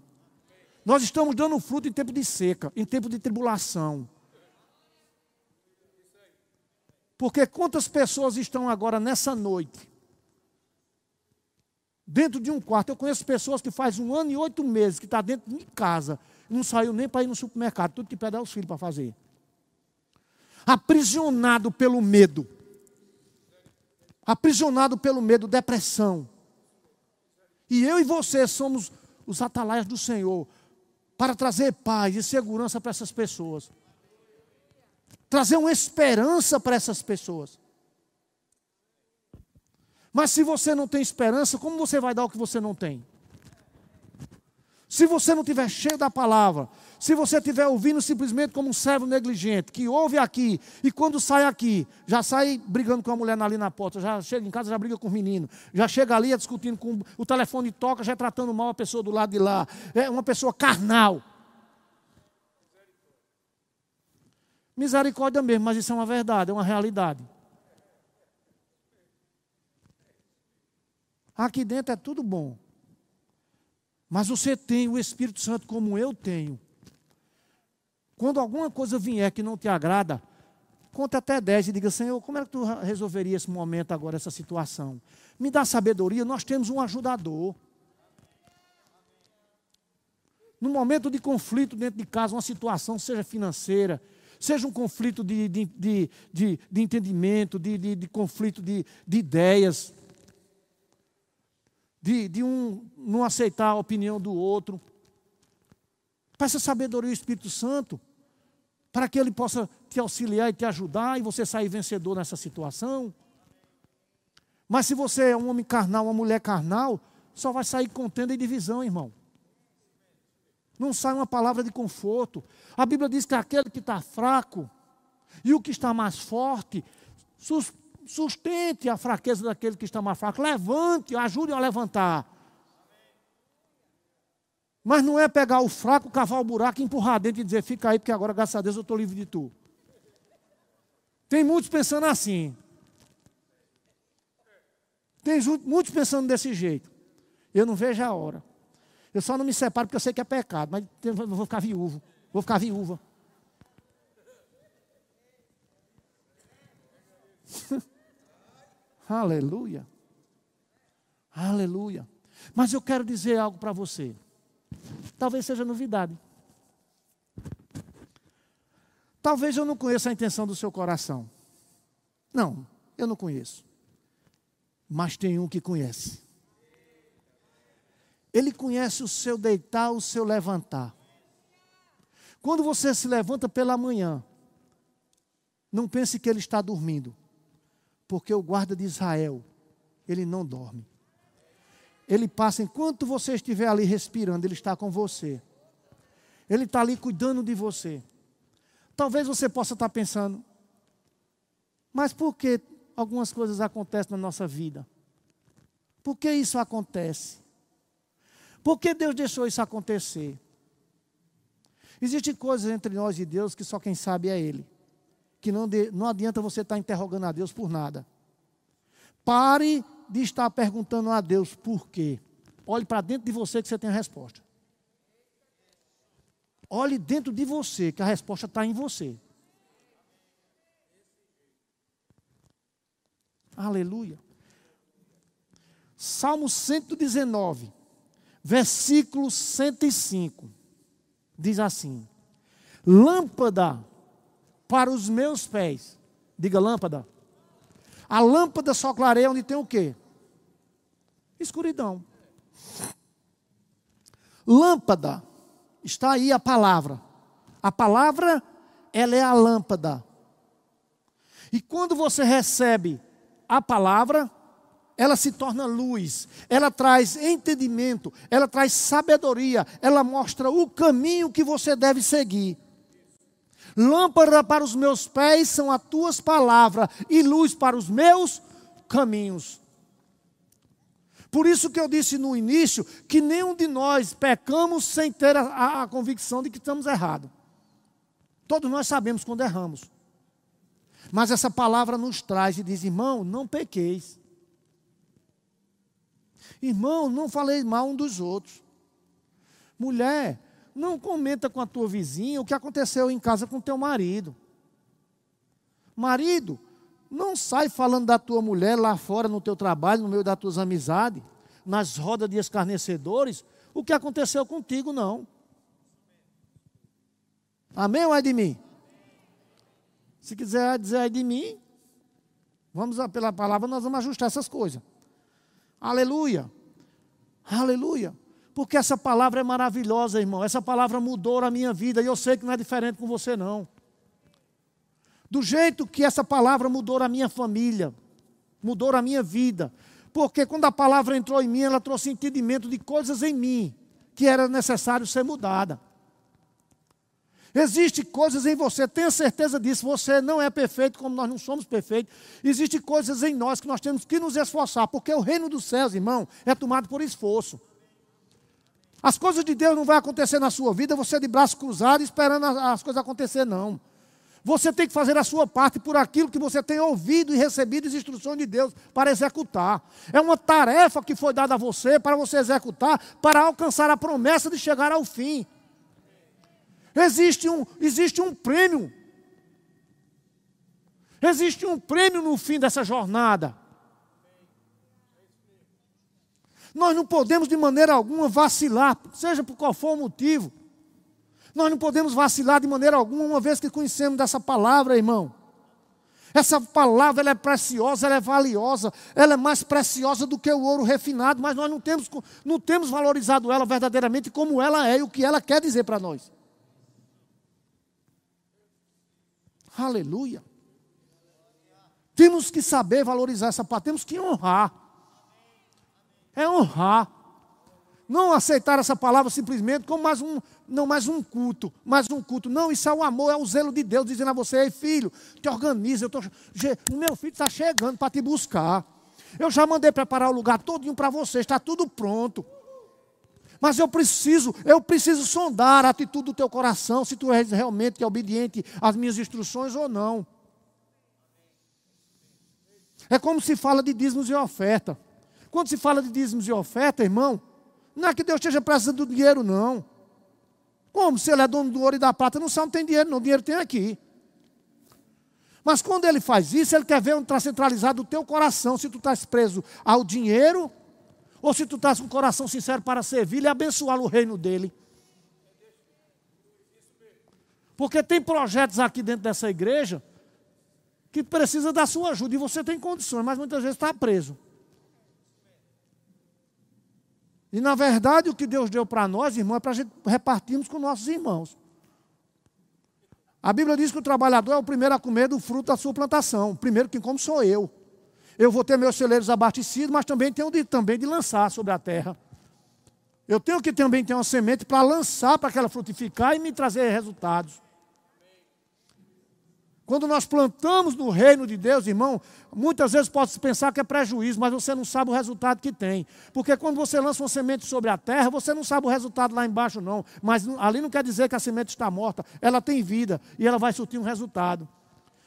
[SPEAKER 1] Nós estamos dando fruto em tempo de seca, em tempo de tribulação. Porque quantas pessoas estão agora nessa noite, dentro de um quarto? Eu conheço pessoas que faz um ano e oito meses que está dentro de casa, não saiu nem para ir no supermercado, tudo que pede aos filhos para fazer. Aprisionado pelo medo. Aprisionado pelo medo, depressão. E eu e você somos os atalaias do Senhor para trazer paz e segurança para essas pessoas. Trazer uma esperança para essas pessoas. Mas se você não tem esperança, como você vai dar o que você não tem? Se você não tiver cheio da palavra, se você estiver ouvindo simplesmente como um servo negligente, que ouve aqui e quando sai aqui, já sai brigando com a mulher ali na porta, já chega em casa, já briga com o menino, já chega ali discutindo com o telefone toca, já tratando mal a pessoa do lado de lá. É uma pessoa carnal. Misericórdia mesmo, mas isso é uma verdade, é uma realidade. Aqui dentro é tudo bom. Mas você tem o Espírito Santo como eu tenho. Quando alguma coisa vier que não te agrada, conta até 10 e diga, Senhor, como é que tu resolveria esse momento agora, essa situação? Me dá sabedoria, nós temos um ajudador. No momento de conflito dentro de casa, uma situação, seja financeira, seja um conflito de, de, de, de, de entendimento, de, de, de conflito de, de ideias, de, de um não aceitar a opinião do outro. Peça sabedoria ao Espírito Santo. para que Ele possa te auxiliar e te ajudar e você sair vencedor nessa situação. Mas se você é um homem carnal, uma mulher carnal, só vai sair contenda e divisão, irmão. Não sai uma palavra de conforto. A Bíblia diz que aquele que está fraco e o que está mais forte, sustente a fraqueza daquele que está mais fraco, levante, ajude a levantar. Mas não é pegar o fraco, cavar o buraco, empurrar dentro e dizer, fica aí, porque agora, graças a Deus, eu estou livre de tu. Tem muitos pensando assim. Tem muitos pensando desse jeito. Eu não vejo a hora. Eu só não me separo porque eu sei que é pecado, mas eu vou ficar viúvo. Vou ficar viúva. <laughs> Aleluia. Aleluia. Mas eu quero dizer algo para você. Talvez seja novidade. Talvez eu não conheça a intenção do seu coração. Não, eu não conheço. Mas tem um que conhece. Ele conhece o seu deitar, o seu levantar. Quando você se levanta pela manhã, não pense que ele está dormindo, porque o guarda de Israel, ele não dorme. Ele passa enquanto você estiver ali respirando, ele está com você. Ele está ali cuidando de você. Talvez você possa estar pensando, mas por que algumas coisas acontecem na nossa vida? Por que isso acontece? Por que Deus deixou isso acontecer? Existem coisas entre nós e Deus que só quem sabe é Ele. Que não, de, não adianta você estar interrogando a Deus por nada. Pare de estar perguntando a Deus por quê. Olhe para dentro de você que você tem a resposta. Olhe dentro de você que a resposta está em você. Aleluia. Salmo 119 versículo 105, diz assim: Lâmpada para os meus pés. Diga lâmpada. A lâmpada só clareia onde tem o quê? Escuridão. Lâmpada. Está aí a palavra. A palavra, ela é a lâmpada. E quando você recebe a palavra, ela se torna luz, ela traz entendimento, ela traz sabedoria, ela mostra o caminho que você deve seguir. Lâmpada para os meus pés são as tuas palavras, e luz para os meus caminhos. Por isso que eu disse no início que nenhum de nós pecamos sem ter a, a, a convicção de que estamos errados. Todos nós sabemos quando erramos. Mas essa palavra nos traz e diz: irmão, não pequeis. Irmão, não falei mal um dos outros. Mulher, não comenta com a tua vizinha o que aconteceu em casa com teu marido. Marido, não sai falando da tua mulher lá fora no teu trabalho, no meio das tuas amizades, nas rodas de escarnecedores, o que aconteceu contigo, não. Amém ou é de mim? Se quiser dizer é de mim, vamos pela palavra, nós vamos ajustar essas coisas. Aleluia. Aleluia. Porque essa palavra é maravilhosa, irmão. Essa palavra mudou a minha vida e eu sei que não é diferente com você, não. Do jeito que essa palavra mudou a minha família, mudou a minha vida. Porque quando a palavra entrou em mim, ela trouxe entendimento de coisas em mim que era necessário ser mudada. Existem coisas em você, tenha certeza disso. Você não é perfeito como nós não somos perfeitos. Existem coisas em nós que nós temos que nos esforçar, porque o reino dos céus, irmão, é tomado por esforço. As coisas de Deus não vão acontecer na sua vida, você de braço cruzado esperando as coisas acontecer, não. Você tem que fazer a sua parte por aquilo que você tem ouvido e recebido as instruções de Deus para executar. É uma tarefa que foi dada a você para você executar, para alcançar a promessa de chegar ao fim. Existe um, existe um prêmio. Existe um prêmio no fim dessa jornada. Nós não podemos de maneira alguma vacilar, seja por qual for o motivo. Nós não podemos vacilar de maneira alguma, uma vez que conhecemos dessa palavra, irmão. Essa palavra ela é preciosa, ela é valiosa, ela é mais preciosa do que o ouro refinado, mas nós não temos, não temos valorizado ela verdadeiramente como ela é e o que ela quer dizer para nós. Aleluia. Temos que saber valorizar essa parte, temos que honrar. É honrar. Não aceitar essa palavra simplesmente como mais um, não mais um culto, mais um culto. Não, isso é o amor, é o zelo de Deus dizendo a você, ei filho, te organiza, eu tô, o meu filho está chegando para te buscar. Eu já mandei preparar o lugar todinho para você, está tudo pronto. Mas eu preciso, eu preciso sondar a atitude do teu coração, se tu és realmente obediente às minhas instruções ou não. É como se fala de dízimos e oferta. Quando se fala de dízimos e oferta, irmão, não é que Deus esteja precisando do dinheiro, não. Como? Se ele é dono do ouro e da prata, não sabe, não tem dinheiro, não. O dinheiro tem aqui. Mas quando ele faz isso, ele quer ver onde está centralizado o teu coração, se tu estás preso ao dinheiro, ou se tu estás com o coração sincero para servir e abençoar o reino dele. Porque tem projetos aqui dentro dessa igreja que precisa da sua ajuda, e você tem condições, mas muitas vezes está preso. E na verdade o que Deus deu para nós, irmão, é para a gente repartirmos com nossos irmãos. A Bíblia diz que o trabalhador é o primeiro a comer do fruto da sua plantação. O primeiro que come sou eu. Eu vou ter meus celeiros abastecidos, mas também tenho de, também de lançar sobre a terra. Eu tenho que também ter uma semente para lançar, para que ela frutificar e me trazer resultados. Quando nós plantamos no reino de Deus, irmão, muitas vezes pode-se pensar que é prejuízo, mas você não sabe o resultado que tem. Porque quando você lança uma semente sobre a terra, você não sabe o resultado lá embaixo, não. Mas ali não quer dizer que a semente está morta. Ela tem vida e ela vai surtir um resultado.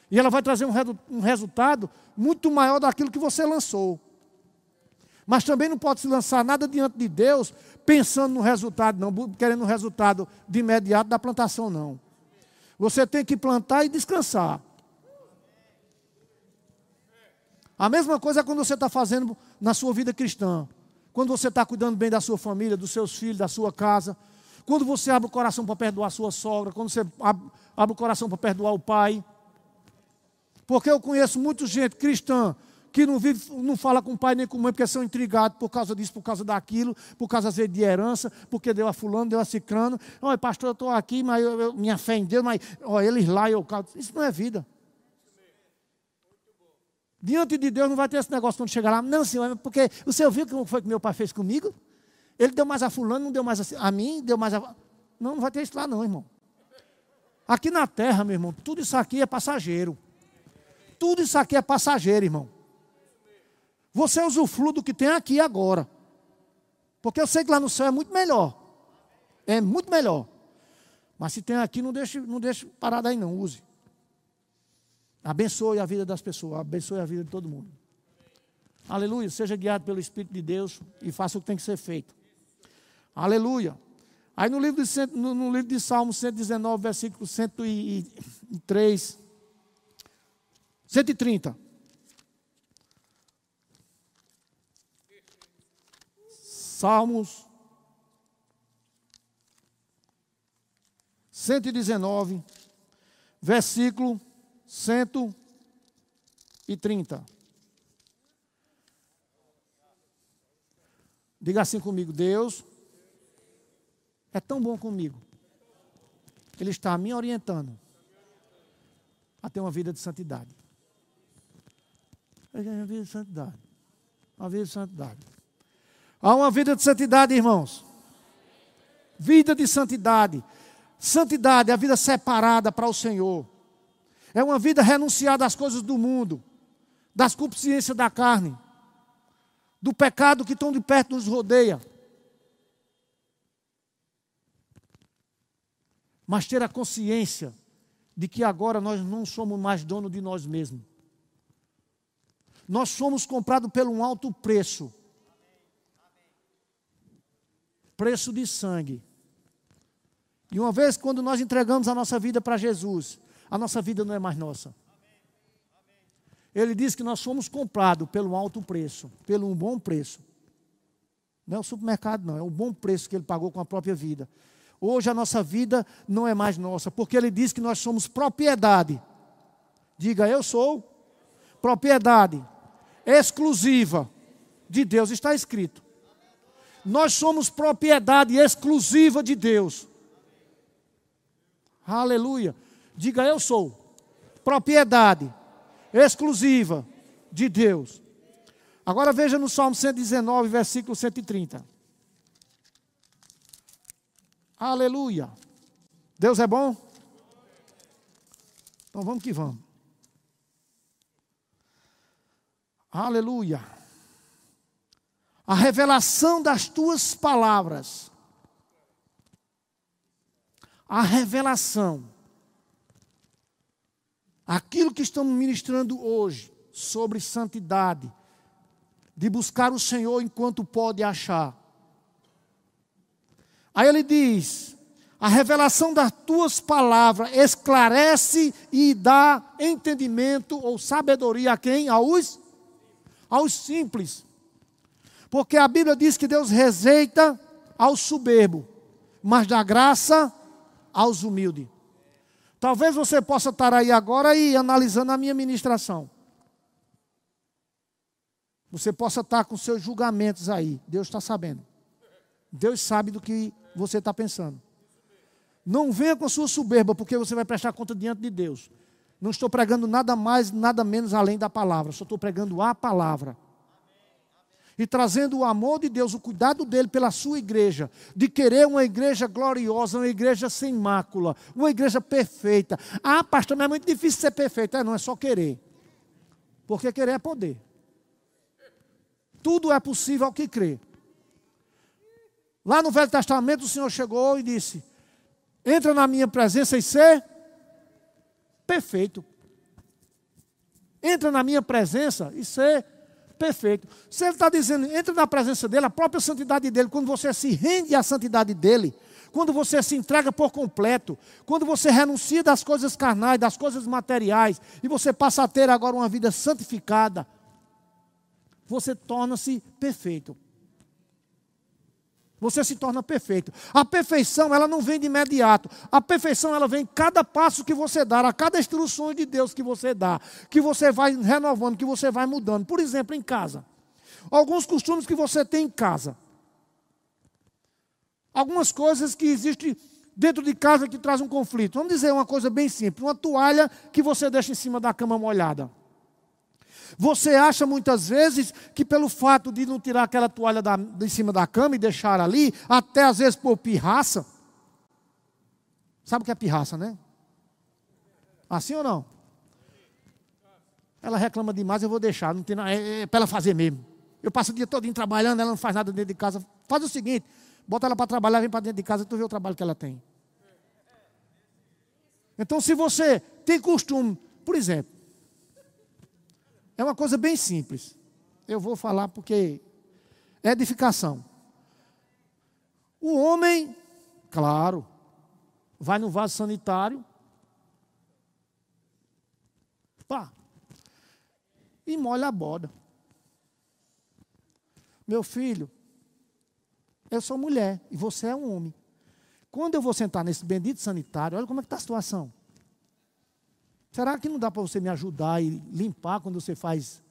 [SPEAKER 1] E ela vai trazer um, um resultado muito maior daquilo que você lançou. Mas também não pode se lançar nada diante de Deus pensando no resultado, não, querendo o resultado de imediato da plantação, não. Você tem que plantar e descansar. A mesma coisa é quando você está fazendo na sua vida cristã. Quando você está cuidando bem da sua família, dos seus filhos, da sua casa. Quando você abre o coração para perdoar a sua sogra. Quando você abre o coração para perdoar o pai. Porque eu conheço muita gente cristã que não vive, não fala com pai nem com mãe, porque são intrigados por causa disso, por causa daquilo, por causa às vezes de herança, porque deu a fulano, deu a cicrano. Olha, pastor, eu estou aqui, mas eu, eu, minha fé em Deus, mas olha, eles lá, eu caldo. Isso não é vida. Diante de Deus não vai ter esse negócio quando chegar lá. Não, senhor, porque o senhor viu o que foi que meu pai fez comigo? Ele deu mais a fulano, não deu mais a, a mim, deu mais a. Não, não vai ter isso lá, não, irmão. Aqui na terra, meu irmão, tudo isso aqui é passageiro. Tudo isso aqui é passageiro, irmão. Você usufrui do que tem aqui agora. Porque eu sei que lá no céu é muito melhor. É muito melhor. Mas se tem aqui, não deixe, não deixe parado aí, não. Use. Abençoe a vida das pessoas. Abençoe a vida de todo mundo. Aleluia. Seja guiado pelo Espírito de Deus e faça o que tem que ser feito. Aleluia. Aí no livro de, no, no livro de Salmos 119, versículo 103. 130. Salmos 119, versículo 130. Diga assim comigo: Deus é tão bom comigo. Ele está me orientando a ter uma vida de santidade. Uma vida de santidade. Uma vida de santidade. Há uma vida de santidade, irmãos. Vida de santidade. Santidade é a vida separada para o Senhor. É uma vida renunciada às coisas do mundo, das consciências da carne, do pecado que tão de perto nos rodeia. Mas ter a consciência de que agora nós não somos mais dono de nós mesmos. Nós somos comprados pelo um alto preço preço de sangue. E uma vez quando nós entregamos a nossa vida para Jesus, a nossa vida não é mais nossa. Ele diz que nós somos comprados pelo alto preço, pelo um bom preço. Não é o supermercado, não, é o bom preço que ele pagou com a própria vida. Hoje a nossa vida não é mais nossa, porque ele diz que nós somos propriedade. Diga, eu sou propriedade exclusiva de Deus, está escrito. Nós somos propriedade exclusiva de Deus. Aleluia. Diga eu sou propriedade exclusiva de Deus. Agora veja no Salmo 119, versículo 130. Aleluia. Deus é bom? Então vamos que vamos. Aleluia. A revelação das tuas palavras. A revelação. Aquilo que estamos ministrando hoje sobre santidade, de buscar o Senhor enquanto pode achar. Aí ele diz: a revelação das tuas palavras esclarece e dá entendimento ou sabedoria a quem? Aos, aos simples. Porque a Bíblia diz que Deus rejeita ao soberbo, mas dá graça aos humildes. Talvez você possa estar aí agora e analisando a minha ministração. Você possa estar com seus julgamentos aí. Deus está sabendo. Deus sabe do que você está pensando. Não venha com sua soberba, porque você vai prestar conta diante de Deus. Não estou pregando nada mais, nada menos além da palavra. Só estou pregando a palavra. E trazendo o amor de Deus, o cuidado dele pela sua igreja, de querer uma igreja gloriosa, uma igreja sem mácula, uma igreja perfeita. Ah, pastor, mas é muito difícil ser perfeito. É, não é só querer. Porque querer é poder. Tudo é possível ao que crê. Lá no Velho Testamento o Senhor chegou e disse: Entra na minha presença e ser perfeito. Entra na minha presença e ser perfeito. Se ele está dizendo, entra na presença dele, a própria santidade dele, quando você se rende à santidade dele, quando você se entrega por completo, quando você renuncia das coisas carnais, das coisas materiais, e você passa a ter agora uma vida santificada, você torna-se perfeito. Você se torna perfeito. A perfeição, ela não vem de imediato. A perfeição, ela vem em cada passo que você dá, a cada instrução de Deus que você dá, que você vai renovando, que você vai mudando. Por exemplo, em casa. Alguns costumes que você tem em casa. Algumas coisas que existem dentro de casa que trazem um conflito. Vamos dizer uma coisa bem simples: uma toalha que você deixa em cima da cama molhada. Você acha muitas vezes que pelo fato de não tirar aquela toalha da, de cima da cama e deixar ali, até às vezes por pirraça. Sabe o que é pirraça, né? Assim ou não? Ela reclama demais, eu vou deixar, não tem nada, é, é para ela fazer mesmo. Eu passo o dia todo trabalhando, ela não faz nada dentro de casa. Faz o seguinte, bota ela para trabalhar, vem para dentro de casa tu vê o trabalho que ela tem. Então, se você tem costume, por exemplo, é uma coisa bem simples. Eu vou falar porque é edificação. O homem, claro, vai no vaso sanitário, pá, e molha a boda. Meu filho, eu sou mulher e você é um homem. Quando eu vou sentar nesse bendito sanitário, olha como é que está a situação. Será que não dá para você me ajudar e limpar quando você faz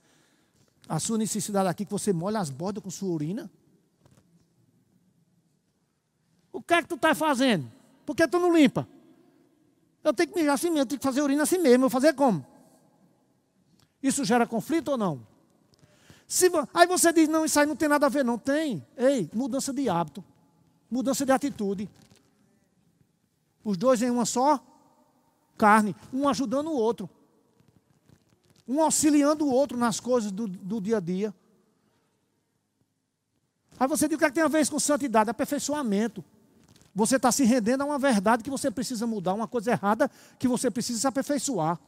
[SPEAKER 1] a sua necessidade aqui, que você molha as bordas com sua urina? O que é que tu está fazendo? Por que tu não limpa? Eu tenho que mijar assim mesmo, eu tenho que fazer urina assim mesmo. Eu vou fazer como? Isso gera conflito ou não? Se, aí você diz, não, isso aí não tem nada a ver. Não tem. Ei, mudança de hábito. Mudança de atitude. Os dois em uma só carne, um ajudando o outro, um auxiliando o outro nas coisas do, do dia a dia. Aí você diz o que, é que tem a ver com santidade? Aperfeiçoamento. Você está se rendendo a uma verdade que você precisa mudar, uma coisa errada que você precisa se aperfeiçoar.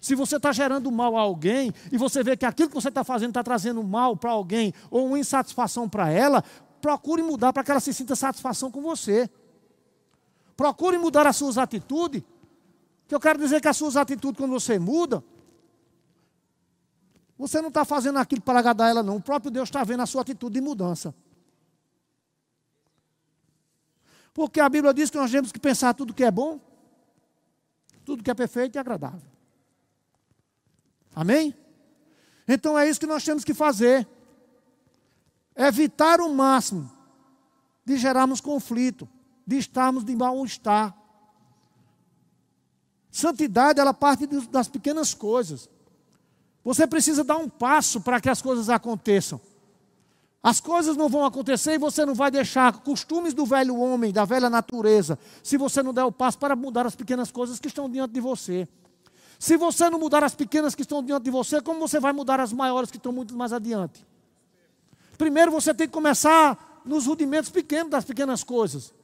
[SPEAKER 1] Se você está gerando mal a alguém e você vê que aquilo que você está fazendo está trazendo mal para alguém ou uma insatisfação para ela, procure mudar para que ela se sinta satisfação com você. Procure mudar as suas atitudes que eu quero dizer que as suas atitudes, quando você muda, você não está fazendo aquilo para agradar ela, não. O próprio Deus está vendo a sua atitude de mudança. Porque a Bíblia diz que nós temos que pensar tudo que é bom, tudo que é perfeito e agradável. Amém? Então é isso que nós temos que fazer. Evitar o máximo de gerarmos conflito, de estarmos de mal-estar. Santidade, ela parte das pequenas coisas. Você precisa dar um passo para que as coisas aconteçam. As coisas não vão acontecer e você não vai deixar costumes do velho homem, da velha natureza, se você não der o passo para mudar as pequenas coisas que estão diante de você. Se você não mudar as pequenas que estão diante de você, como você vai mudar as maiores que estão muito mais adiante? Primeiro você tem que começar nos rudimentos pequenos das pequenas coisas.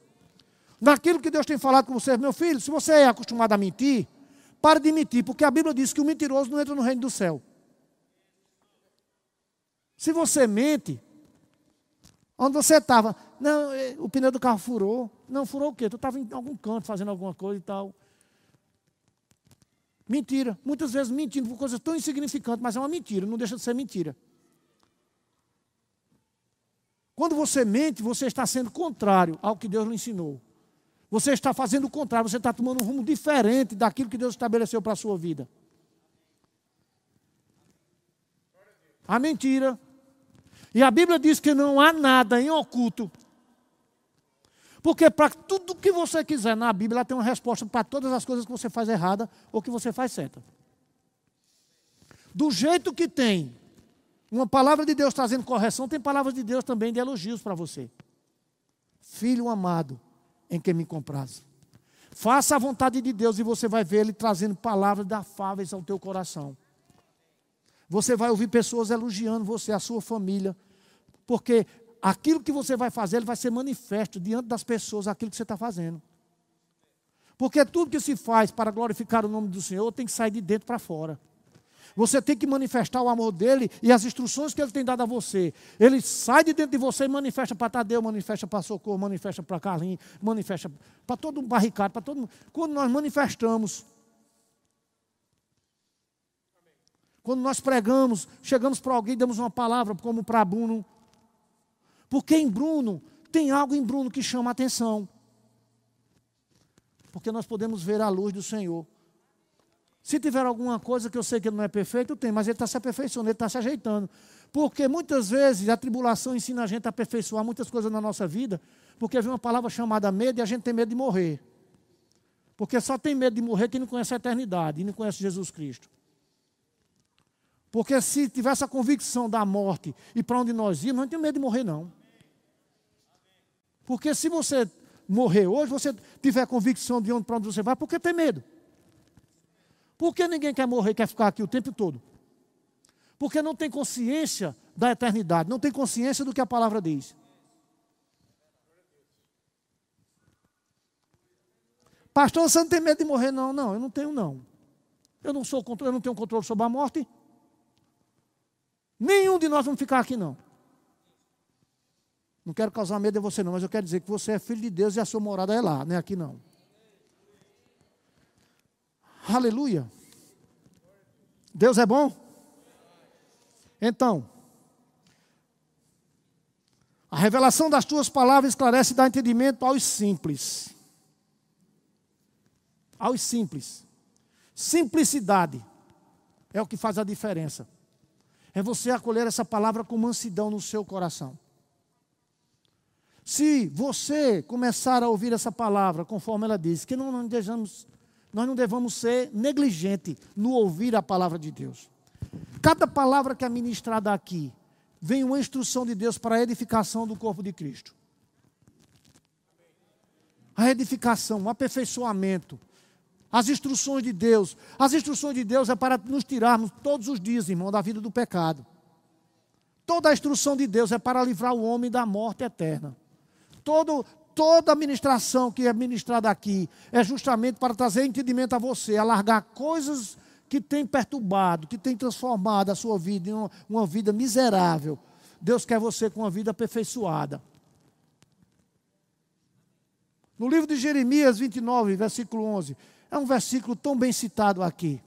[SPEAKER 1] Naquilo que Deus tem falado com você, meu filho, se você é acostumado a mentir, pare de mentir, porque a Bíblia diz que o mentiroso não entra no reino do céu. Se você mente, onde você estava, não, é, o pneu do carro furou. Não, furou o quê? Tu estava em algum canto fazendo alguma coisa e tal. Mentira. Muitas vezes mentindo por coisas tão insignificantes, mas é uma mentira, não deixa de ser mentira. Quando você mente, você está sendo contrário ao que Deus lhe ensinou. Você está fazendo o contrário, você está tomando um rumo diferente daquilo que Deus estabeleceu para a sua vida. A mentira. E a Bíblia diz que não há nada em oculto. Porque para tudo que você quiser na Bíblia, ela tem uma resposta para todas as coisas que você faz errada ou que você faz certa. Do jeito que tem uma palavra de Deus trazendo correção, tem palavras de Deus também de elogios para você. Filho amado, em quem me compraz. Faça a vontade de Deus e você vai ver Ele trazendo palavras afáveis ao teu coração. Você vai ouvir pessoas elogiando você, a sua família, porque aquilo que você vai fazer, ele vai ser manifesto diante das pessoas, aquilo que você está fazendo. Porque tudo que se faz para glorificar o nome do Senhor tem que sair de dentro para fora. Você tem que manifestar o amor dele e as instruções que ele tem dado a você. Ele sai de dentro de você e manifesta para Tadeu, manifesta para Socorro, manifesta para Carlinhos, manifesta para todo mundo barricado, para todo mundo. Quando nós manifestamos, quando nós pregamos, chegamos para alguém, damos uma palavra, como para Bruno. Porque em Bruno, tem algo em Bruno que chama a atenção. Porque nós podemos ver a luz do Senhor. Se tiver alguma coisa que eu sei que não é perfeito, tem, mas ele está se aperfeiçoando, ele está se ajeitando. Porque muitas vezes a tribulação ensina a gente a aperfeiçoar muitas coisas na nossa vida, porque vem uma palavra chamada medo e a gente tem medo de morrer. Porque só tem medo de morrer quem não conhece a eternidade e não conhece Jesus Cristo. Porque se tivesse a convicção da morte e para onde nós íamos, não tem medo de morrer, não. Porque se você morrer hoje, você tiver a convicção de onde para onde você vai, por que tem medo? Por que ninguém quer morrer, quer ficar aqui o tempo todo? Porque não tem consciência da eternidade, não tem consciência do que a palavra diz. Pastor, você não tem medo de morrer? Não, não, eu não tenho não. Eu não sou eu não tenho controle sobre a morte. Nenhum de nós vamos ficar aqui não. Não quero causar medo de você não, mas eu quero dizer que você é filho de Deus e a sua morada é lá, não é aqui não. Aleluia. Deus é bom? Então, a revelação das tuas palavras esclarece e dá entendimento aos simples. Aos simples. Simplicidade é o que faz a diferença. É você acolher essa palavra com mansidão no seu coração. Se você começar a ouvir essa palavra, conforme ela diz, que não, não deixamos nós não devemos ser negligentes no ouvir a palavra de Deus. Cada palavra que é ministrada aqui vem uma instrução de Deus para a edificação do corpo de Cristo. A edificação, o aperfeiçoamento, as instruções de Deus. As instruções de Deus é para nos tirarmos todos os dias, irmão, da vida do pecado. Toda a instrução de Deus é para livrar o homem da morte eterna. Todo, toda a ministração que é ministrada aqui é justamente para trazer entendimento a você, alargar coisas que têm perturbado, que têm transformado a sua vida em uma, uma vida miserável. Deus quer você com uma vida aperfeiçoada. No livro de Jeremias 29, versículo 11, é um versículo tão bem citado aqui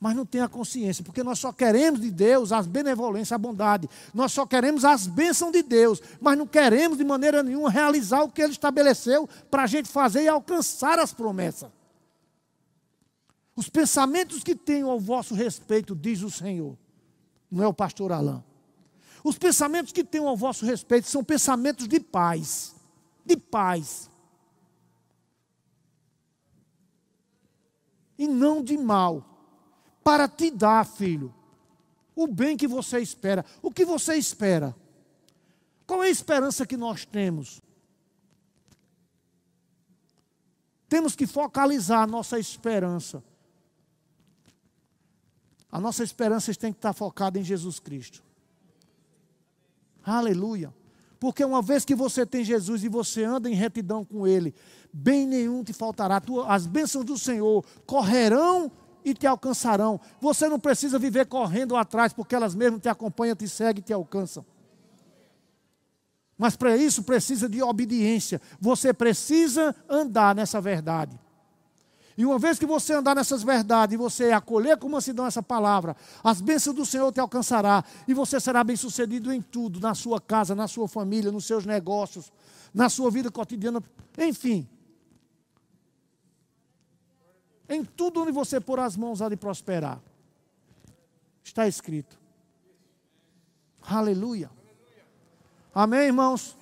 [SPEAKER 1] mas não tem a consciência, porque nós só queremos de Deus as benevolências, a bondade. Nós só queremos as bênçãos de Deus, mas não queremos de maneira nenhuma realizar o que Ele estabeleceu para a gente fazer e alcançar as promessas. Os pensamentos que tenho ao vosso respeito, diz o Senhor, não é o pastor Alain. Os pensamentos que tenho ao vosso respeito são pensamentos de paz, de paz e não de mal, para te dar, filho, o bem que você espera. O que você espera? Qual é a esperança que nós temos? Temos que focalizar a nossa esperança. A nossa esperança tem que estar focada em Jesus Cristo. Aleluia. Porque uma vez que você tem Jesus e você anda em retidão com Ele, bem nenhum te faltará. As bênçãos do Senhor correrão e te alcançarão. Você não precisa viver correndo atrás, porque elas mesmas te acompanham, te seguem e te alcançam. Mas para isso precisa de obediência. Você precisa andar nessa verdade. E uma vez que você andar nessas verdades e você acolher com mansidão essa palavra, as bênçãos do Senhor te alcançará e você será bem sucedido em tudo, na sua casa, na sua família, nos seus negócios, na sua vida cotidiana, enfim. Em tudo onde você pôr as mãos há de prosperar. Está escrito. Aleluia. Amém, irmãos?